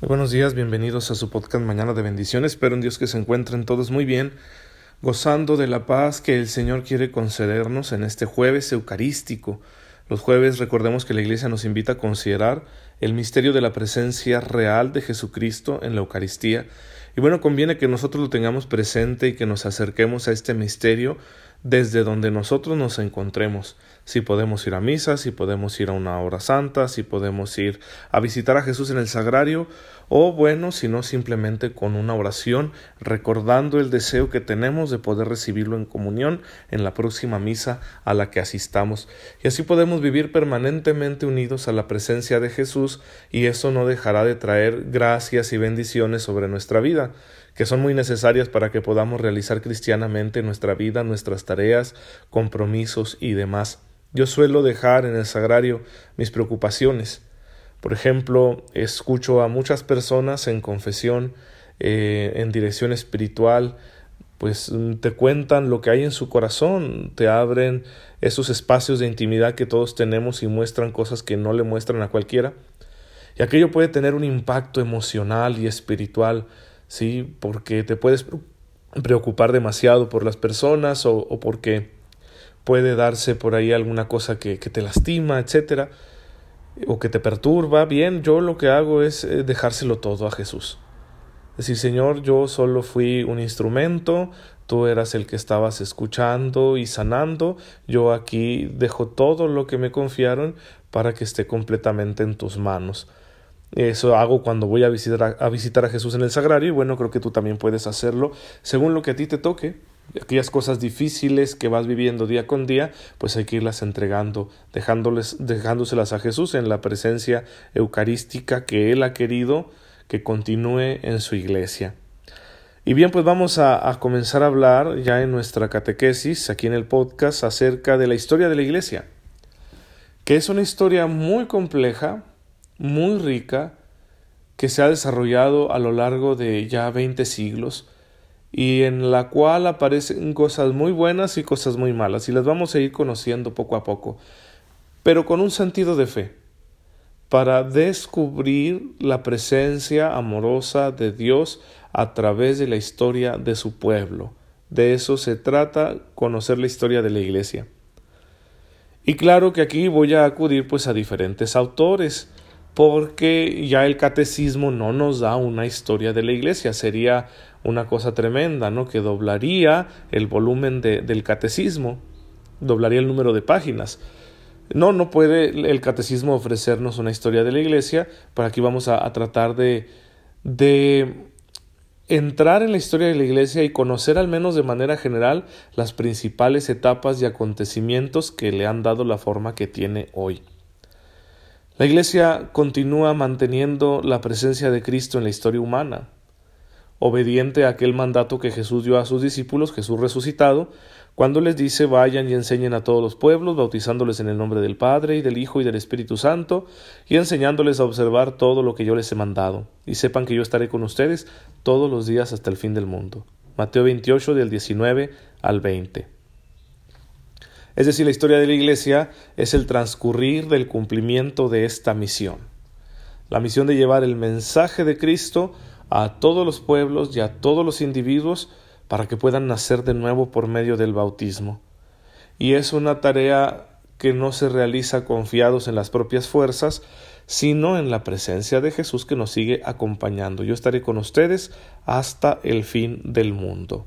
Muy buenos días, bienvenidos a su podcast Mañana de Bendiciones. Espero en Dios que se encuentren todos muy bien, gozando de la paz que el Señor quiere concedernos en este jueves eucarístico. Los jueves recordemos que la Iglesia nos invita a considerar el misterio de la presencia real de Jesucristo en la Eucaristía. Y bueno, conviene que nosotros lo tengamos presente y que nos acerquemos a este misterio desde donde nosotros nos encontremos, si podemos ir a misa, si podemos ir a una hora santa, si podemos ir a visitar a Jesús en el sagrario, o bueno, si no simplemente con una oración, recordando el deseo que tenemos de poder recibirlo en comunión en la próxima misa a la que asistamos. Y así podemos vivir permanentemente unidos a la presencia de Jesús, y eso no dejará de traer gracias y bendiciones sobre nuestra vida que son muy necesarias para que podamos realizar cristianamente nuestra vida, nuestras tareas, compromisos y demás. Yo suelo dejar en el sagrario mis preocupaciones. Por ejemplo, escucho a muchas personas en confesión, eh, en dirección espiritual, pues te cuentan lo que hay en su corazón, te abren esos espacios de intimidad que todos tenemos y muestran cosas que no le muestran a cualquiera. Y aquello puede tener un impacto emocional y espiritual ¿sí? Porque te puedes preocupar demasiado por las personas o, porque puede darse por ahí alguna cosa que, que, te lastima, etcétera, o que te perturba. Bien, yo lo que hago es eh, dejárselo todo a Jesús. Es decir, Señor, yo solo fui un instrumento, tú eras el que estabas escuchando y sanando, yo aquí dejo todo lo que me confiaron para que esté completamente en tus manos. Eso hago cuando voy a visitar a, visitar a Jesús en el sagrario y bueno, creo que tú también puedes hacerlo según lo que a ti te toque. Aquellas cosas difíciles que vas viviendo día con día, pues hay que irlas entregando, dejándoles, dejándoselas a Jesús en la presencia eucarística que Él ha querido que continúe en su iglesia. Y bien, pues vamos a, a, comenzar a hablar ya en nuestra catequesis, aquí en el podcast, acerca de la historia de la iglesia, que es una historia muy compleja, muy rica que se ha desarrollado a lo largo de ya 20 siglos y en la cual aparecen cosas muy buenas y cosas muy malas y las vamos a ir conociendo poco a poco, pero con un sentido de fe, para descubrir la presencia amorosa de Dios a través de la historia de su pueblo. De eso se trata conocer la historia de la Iglesia. Y claro que aquí voy a acudir pues a diferentes autores, porque ya el catecismo no nos da una historia de la iglesia, sería una cosa tremenda, ¿no? Que doblaría el volumen de, del catecismo, doblaría el número de páginas. No, no puede el catecismo ofrecernos una historia de la iglesia, pero aquí vamos a, a tratar de, de entrar en la historia de la iglesia y conocer al menos de manera general las principales etapas y acontecimientos que le han dado la forma que tiene hoy. La Iglesia continúa manteniendo la presencia de Cristo en la historia humana, obediente a aquel mandato que Jesús dio a sus discípulos, Jesús resucitado, cuando les dice vayan y enseñen a todos los pueblos, bautizándoles en el nombre del Padre y del Hijo y del Espíritu Santo, y enseñándoles a observar todo lo que yo les he mandado, y sepan que yo estaré con ustedes todos los días hasta el fin del mundo. Mateo 28 del 19 al 20. Es decir, la historia de la Iglesia es el transcurrir del cumplimiento de esta misión. La misión de llevar el mensaje de Cristo a todos los pueblos y a todos los individuos para que puedan nacer de nuevo por medio del bautismo. Y es una tarea que no se realiza confiados en las propias fuerzas, sino en la presencia de Jesús que nos sigue acompañando. Yo estaré con ustedes hasta el fin del mundo.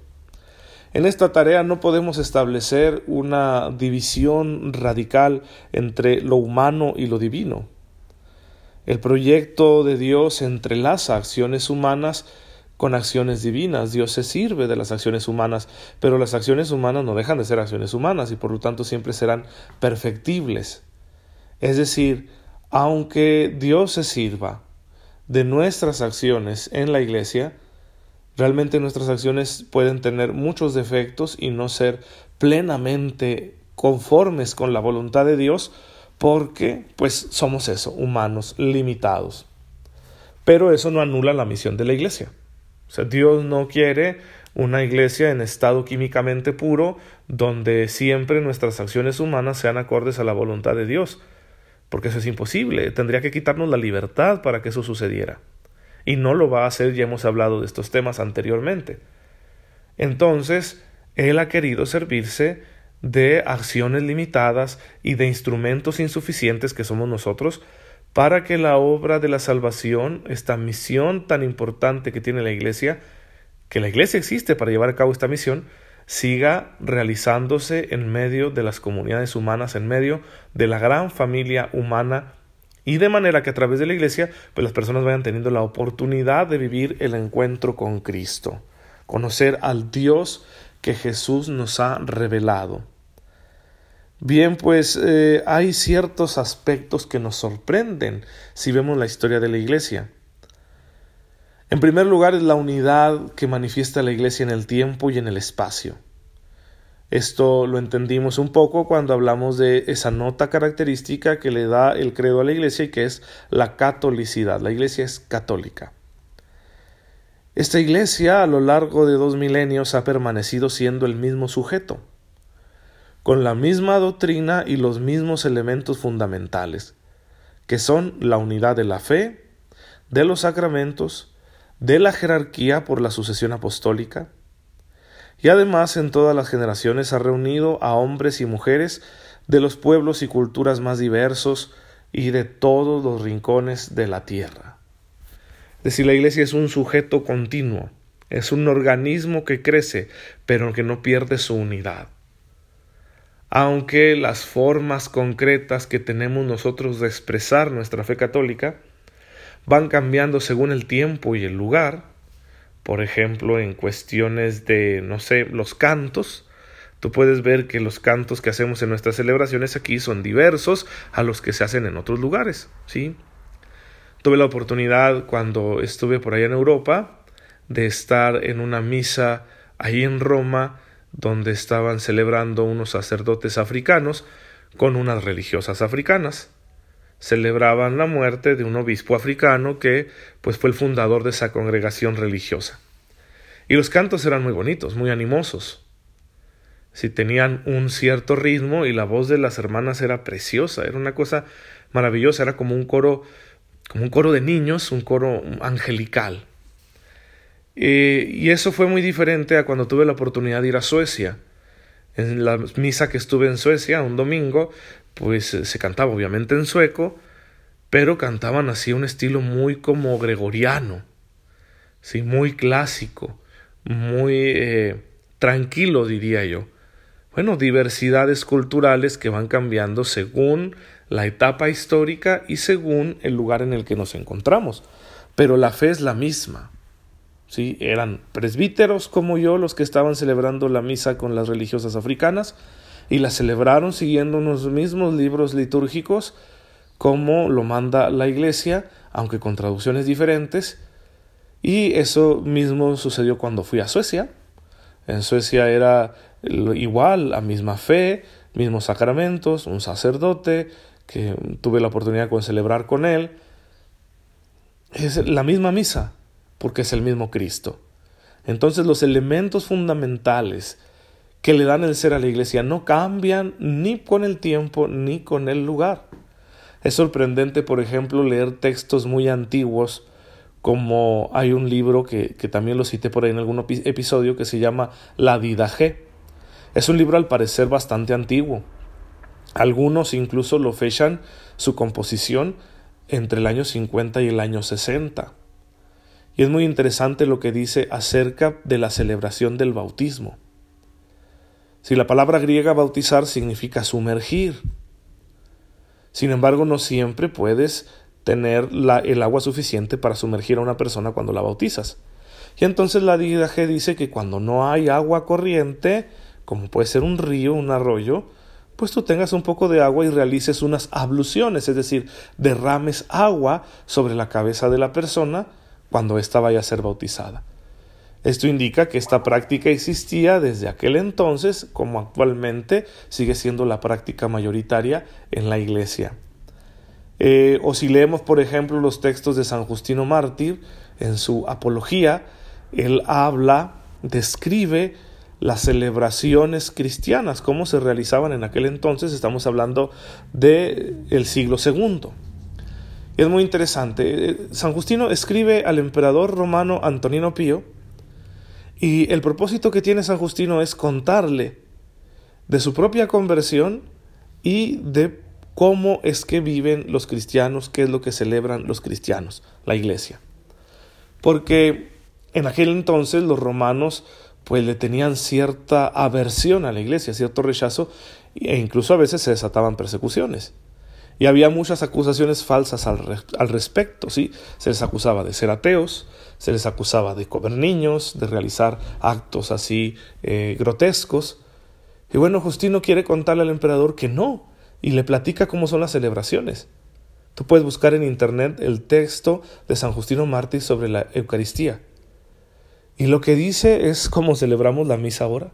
En esta tarea no podemos establecer una división radical entre lo humano y lo divino. El proyecto de Dios entrelaza acciones humanas con acciones divinas. Dios se sirve de las acciones humanas, pero las acciones humanas no dejan de ser acciones humanas y por lo tanto siempre serán perfectibles. Es decir, aunque Dios se sirva de nuestras acciones en la Iglesia, Realmente nuestras acciones pueden tener muchos defectos y no ser plenamente conformes con la voluntad de Dios porque pues somos eso, humanos limitados. Pero eso no anula la misión de la iglesia. O sea, Dios no quiere una iglesia en estado químicamente puro donde siempre nuestras acciones humanas sean acordes a la voluntad de Dios, porque eso es imposible, tendría que quitarnos la libertad para que eso sucediera. y no lo va a hacer, ya hemos hablado de estos temas anteriormente. Entonces, Él ha querido servirse de acciones limitadas y de instrumentos insuficientes que somos nosotros para que la obra de la salvación, esta misión tan importante que tiene la Iglesia, que la Iglesia existe para llevar a cabo esta misión, siga realizándose en medio de las comunidades humanas, en medio de la gran familia humana y de manera que a través de la Iglesia pues las personas vayan teniendo la oportunidad de vivir el encuentro con Cristo, conocer al Dios que Jesús nos ha revelado. Bien, pues eh, hay ciertos aspectos que nos sorprenden si vemos la historia de la Iglesia. En primer lugar es la unidad que manifiesta la Iglesia en el tiempo y en el espacio. Esto lo entendimos un poco cuando hablamos de esa nota característica que le da el credo a la Iglesia y que es la catolicidad. La Iglesia es católica. Esta Iglesia a lo largo de dos milenios ha permanecido siendo el mismo sujeto con la misma doctrina y los mismos elementos fundamentales, que son la unidad de la fe, de los sacramentos, de la jerarquía por la sucesión apostólica, y además en todas las generaciones ha reunido a hombres y mujeres de los pueblos y culturas más diversos y de todos los rincones de la tierra. Es decir, la Iglesia es un sujeto continuo, es un organismo que crece, pero que no pierde su unidad aunque las formas concretas que tenemos nosotros de expresar nuestra fe católica van cambiando según el tiempo y el lugar, por ejemplo, en cuestiones de, no sé, los cantos, tú puedes ver que los cantos que hacemos en nuestras celebraciones aquí son diversos a los que se hacen en otros lugares, ¿sí? Tuve la oportunidad cuando estuve por allá en Europa de estar en una misa ahí en Roma donde estaban celebrando unos sacerdotes africanos con unas religiosas africanas. Celebraban la muerte de un obispo africano que pues fue el fundador de esa congregación religiosa. Y los cantos eran muy bonitos, muy animosos. Si tenían un cierto ritmo y la voz de las hermanas era preciosa, era una cosa maravillosa, era como un coro como un coro de niños, un coro angelical. Eh, y eso fue muy diferente a cuando tuve la oportunidad de ir a Suecia. En la misa que estuve en Suecia un domingo, pues eh, se cantaba obviamente en sueco, pero cantaban así un estilo muy como gregoriano, sí, muy clásico, muy eh, tranquilo diría yo. Bueno, diversidades culturales que van cambiando según la etapa histórica y según el lugar en el que nos encontramos, pero la fe es la misma. ¿Sí? Eran presbíteros como yo los que estaban celebrando la misa con las religiosas africanas y la celebraron siguiendo unos mismos libros litúrgicos como lo manda la Iglesia, aunque con traducciones diferentes. Y eso mismo sucedió cuando fui a Suecia. En Suecia era igual, la misma fe, mismos sacramentos, un sacerdote que tuve la oportunidad de celebrar con él. Es la misma misa, porque es el mismo Cristo. Entonces los elementos fundamentales que le dan el ser a la iglesia no cambian ni con el tiempo ni con el lugar. Es sorprendente, por ejemplo, leer textos muy antiguos, como hay un libro que, que también lo cité por ahí en algún episodio que se llama La Didaje. Es un libro al parecer bastante antiguo. Algunos incluso lo fechan su composición entre el año 50 y el año 60. Y es muy interesante lo que dice acerca de la celebración del bautismo. Si la palabra griega bautizar significa sumergir. Sin embargo, no siempre puedes tener el agua suficiente para sumergir a una persona cuando la bautizas. Y entonces la Didaje dice que cuando no hay agua corriente, como puede ser un río, un arroyo, pues tú tengas un poco de agua y realices unas abluciones, es decir, derrames agua sobre la cabeza de la persona cuando ésta vaya a ser bautizada. Esto indica que esta práctica existía desde aquel entonces como actualmente sigue siendo la práctica mayoritaria en la iglesia. Eh, o si leemos, por ejemplo, los textos de San Justino Mártir, en su Apología, él habla, describe las celebraciones cristianas, cómo se realizaban en aquel entonces, estamos hablando del el siglo segundo. Es muy interesante. Eh, San Justino escribe al emperador romano Antonino Pío y el propósito que tiene San Justino es contarle de su propia conversión y de cómo es que viven los cristianos, qué es lo que celebran los cristianos, la iglesia. Porque en aquel entonces los romanos pues le tenían cierta aversión a la iglesia, cierto rechazo, e incluso a veces se desataban persecuciones. Y había muchas acusaciones falsas al, respecto, ¿sí? Se les acusaba de ser ateos, se les acusaba de comer niños, de realizar actos así eh, grotescos. Y bueno, Justino quiere contarle al emperador que no, y le platica cómo son las celebraciones. Tú puedes buscar en internet el texto de San Justino Mártir sobre la Eucaristía. Y lo que dice es cómo celebramos la misa ahora.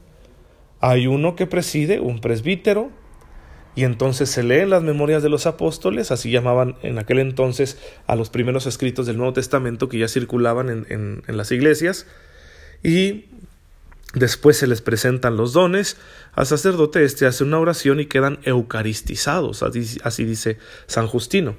Hay uno que preside, un presbítero, y entonces se leen las memorias de los apóstoles, así llamaban en aquel entonces a los primeros escritos del Nuevo Testamento que ya circulaban en, en, las iglesias, y después se les presentan los dones, al sacerdote este hace una oración y quedan eucaristizados, así, así dice San Justino.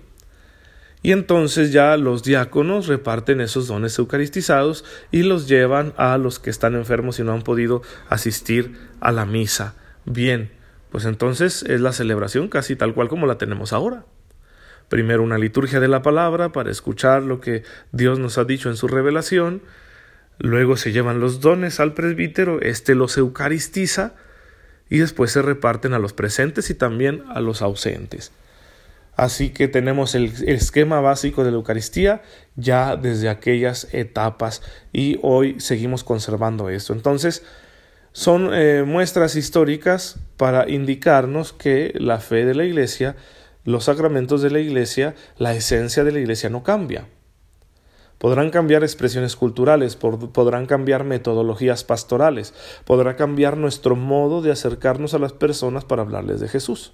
Y entonces ya los diáconos reparten esos dones eucaristizados y los llevan a los que están enfermos y no han podido asistir a la misa. Bien, pues entonces es la celebración casi tal cual como la tenemos ahora. Primero una liturgia de la palabra para escuchar lo que Dios nos ha dicho en su revelación, luego se llevan los dones al presbítero, éste los eucaristiza y después se reparten a los presentes y también a los ausentes. Así que tenemos el, esquema básico de la Eucaristía ya desde aquellas etapas y hoy seguimos conservando esto. Entonces, son eh, muestras históricas para indicarnos que la fe de la Iglesia, los sacramentos de la Iglesia, la esencia de la Iglesia no cambia. Podrán cambiar expresiones culturales, podrán cambiar metodologías pastorales, podrá cambiar nuestro modo de acercarnos a las personas para hablarles de Jesús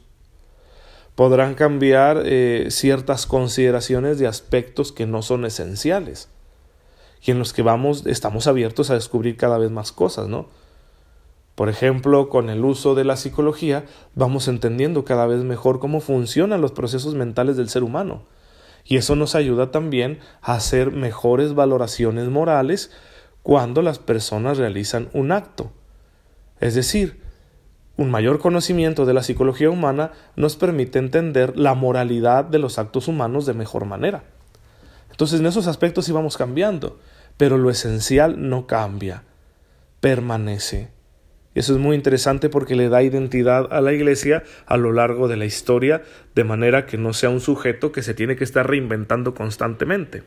podrán cambiar eh, ciertas consideraciones de aspectos que no son esenciales y en los que vamos estamos abiertos a descubrir cada vez más cosas, ¿no? Por ejemplo, con el uso de la psicología vamos entendiendo cada vez mejor cómo funcionan los procesos mentales del ser humano. Y eso nos ayuda también a hacer mejores valoraciones morales cuando las personas realizan un acto. Es decir, un mayor conocimiento de la psicología humana nos permite entender la moralidad de los actos humanos de mejor manera. Entonces en esos aspectos íbamos cambiando, pero lo esencial no cambia, permanece. Eso es muy interesante porque le da identidad a la Iglesia a lo largo de la historia, de manera que no sea un sujeto que se tiene que estar reinventando constantemente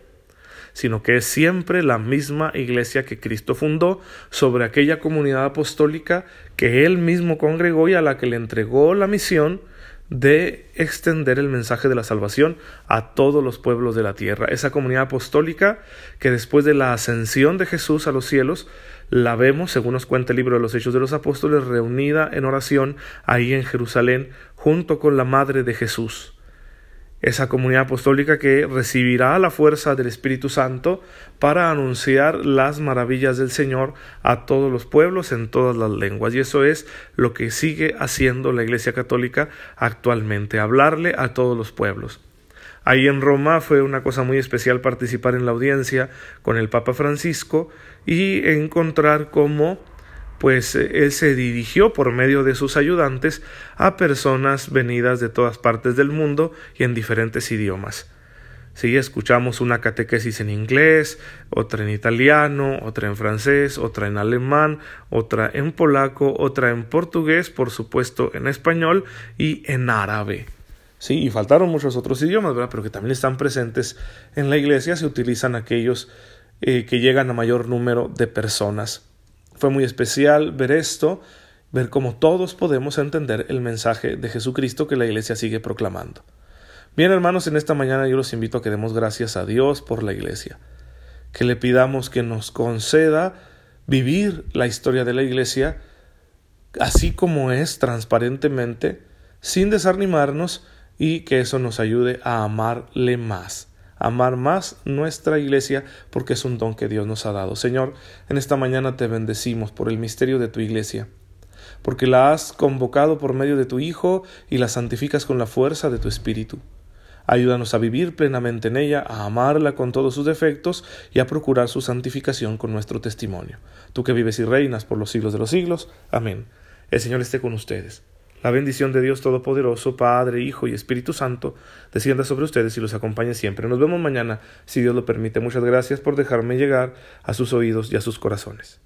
sino que es siempre la misma iglesia que Cristo fundó sobre aquella comunidad apostólica que él mismo congregó y a la que le entregó la misión de extender el mensaje de la salvación a todos los pueblos de la tierra. Esa comunidad apostólica que después de la ascensión de Jesús a los cielos, la vemos, según nos cuenta el libro de los Hechos de los Apóstoles, reunida en oración ahí en Jerusalén junto con la Madre de Jesús esa comunidad apostólica que recibirá la fuerza del Espíritu Santo para anunciar las maravillas del Señor a todos los pueblos en todas las lenguas. Y eso es lo que sigue haciendo la Iglesia Católica actualmente, hablarle a todos los pueblos. Ahí en Roma fue una cosa muy especial participar en la audiencia con el Papa Francisco y encontrar cómo pues eh, él se dirigió por medio de sus ayudantes a personas venidas de todas partes del mundo y en diferentes idiomas. Sí, escuchamos una catequesis en inglés, otra en italiano, otra en francés, otra en alemán, otra en polaco, otra en portugués, por supuesto en español y en árabe. Sí, y faltaron muchos otros idiomas, ¿verdad? Pero que también están presentes en la iglesia, se utilizan aquellos eh, que llegan a mayor número de personas. Fue muy especial ver esto, ver cómo todos podemos entender el mensaje de Jesucristo que la Iglesia sigue proclamando. Bien, hermanos, en esta mañana yo los invito a que demos gracias a Dios por la Iglesia, que le pidamos que nos conceda vivir la historia de la Iglesia así como es, transparentemente, sin desanimarnos y que eso nos ayude a amarle más amar más nuestra iglesia porque es un don que Dios nos ha dado. Señor, en esta mañana te bendecimos por el misterio de tu iglesia, porque la has convocado por medio de tu Hijo y la santificas con la fuerza de tu Espíritu. Ayúdanos a vivir plenamente en ella, a amarla con todos sus defectos y a procurar su santificación con nuestro testimonio. Tú que vives y reinas por los siglos de los siglos. Amén. El Señor esté con ustedes. La bendición de Dios Todopoderoso, Padre, Hijo y Espíritu Santo, descienda sobre ustedes y los acompañe siempre. Nos vemos mañana, si Dios lo permite. Muchas gracias por dejarme llegar a sus oídos y a sus corazones.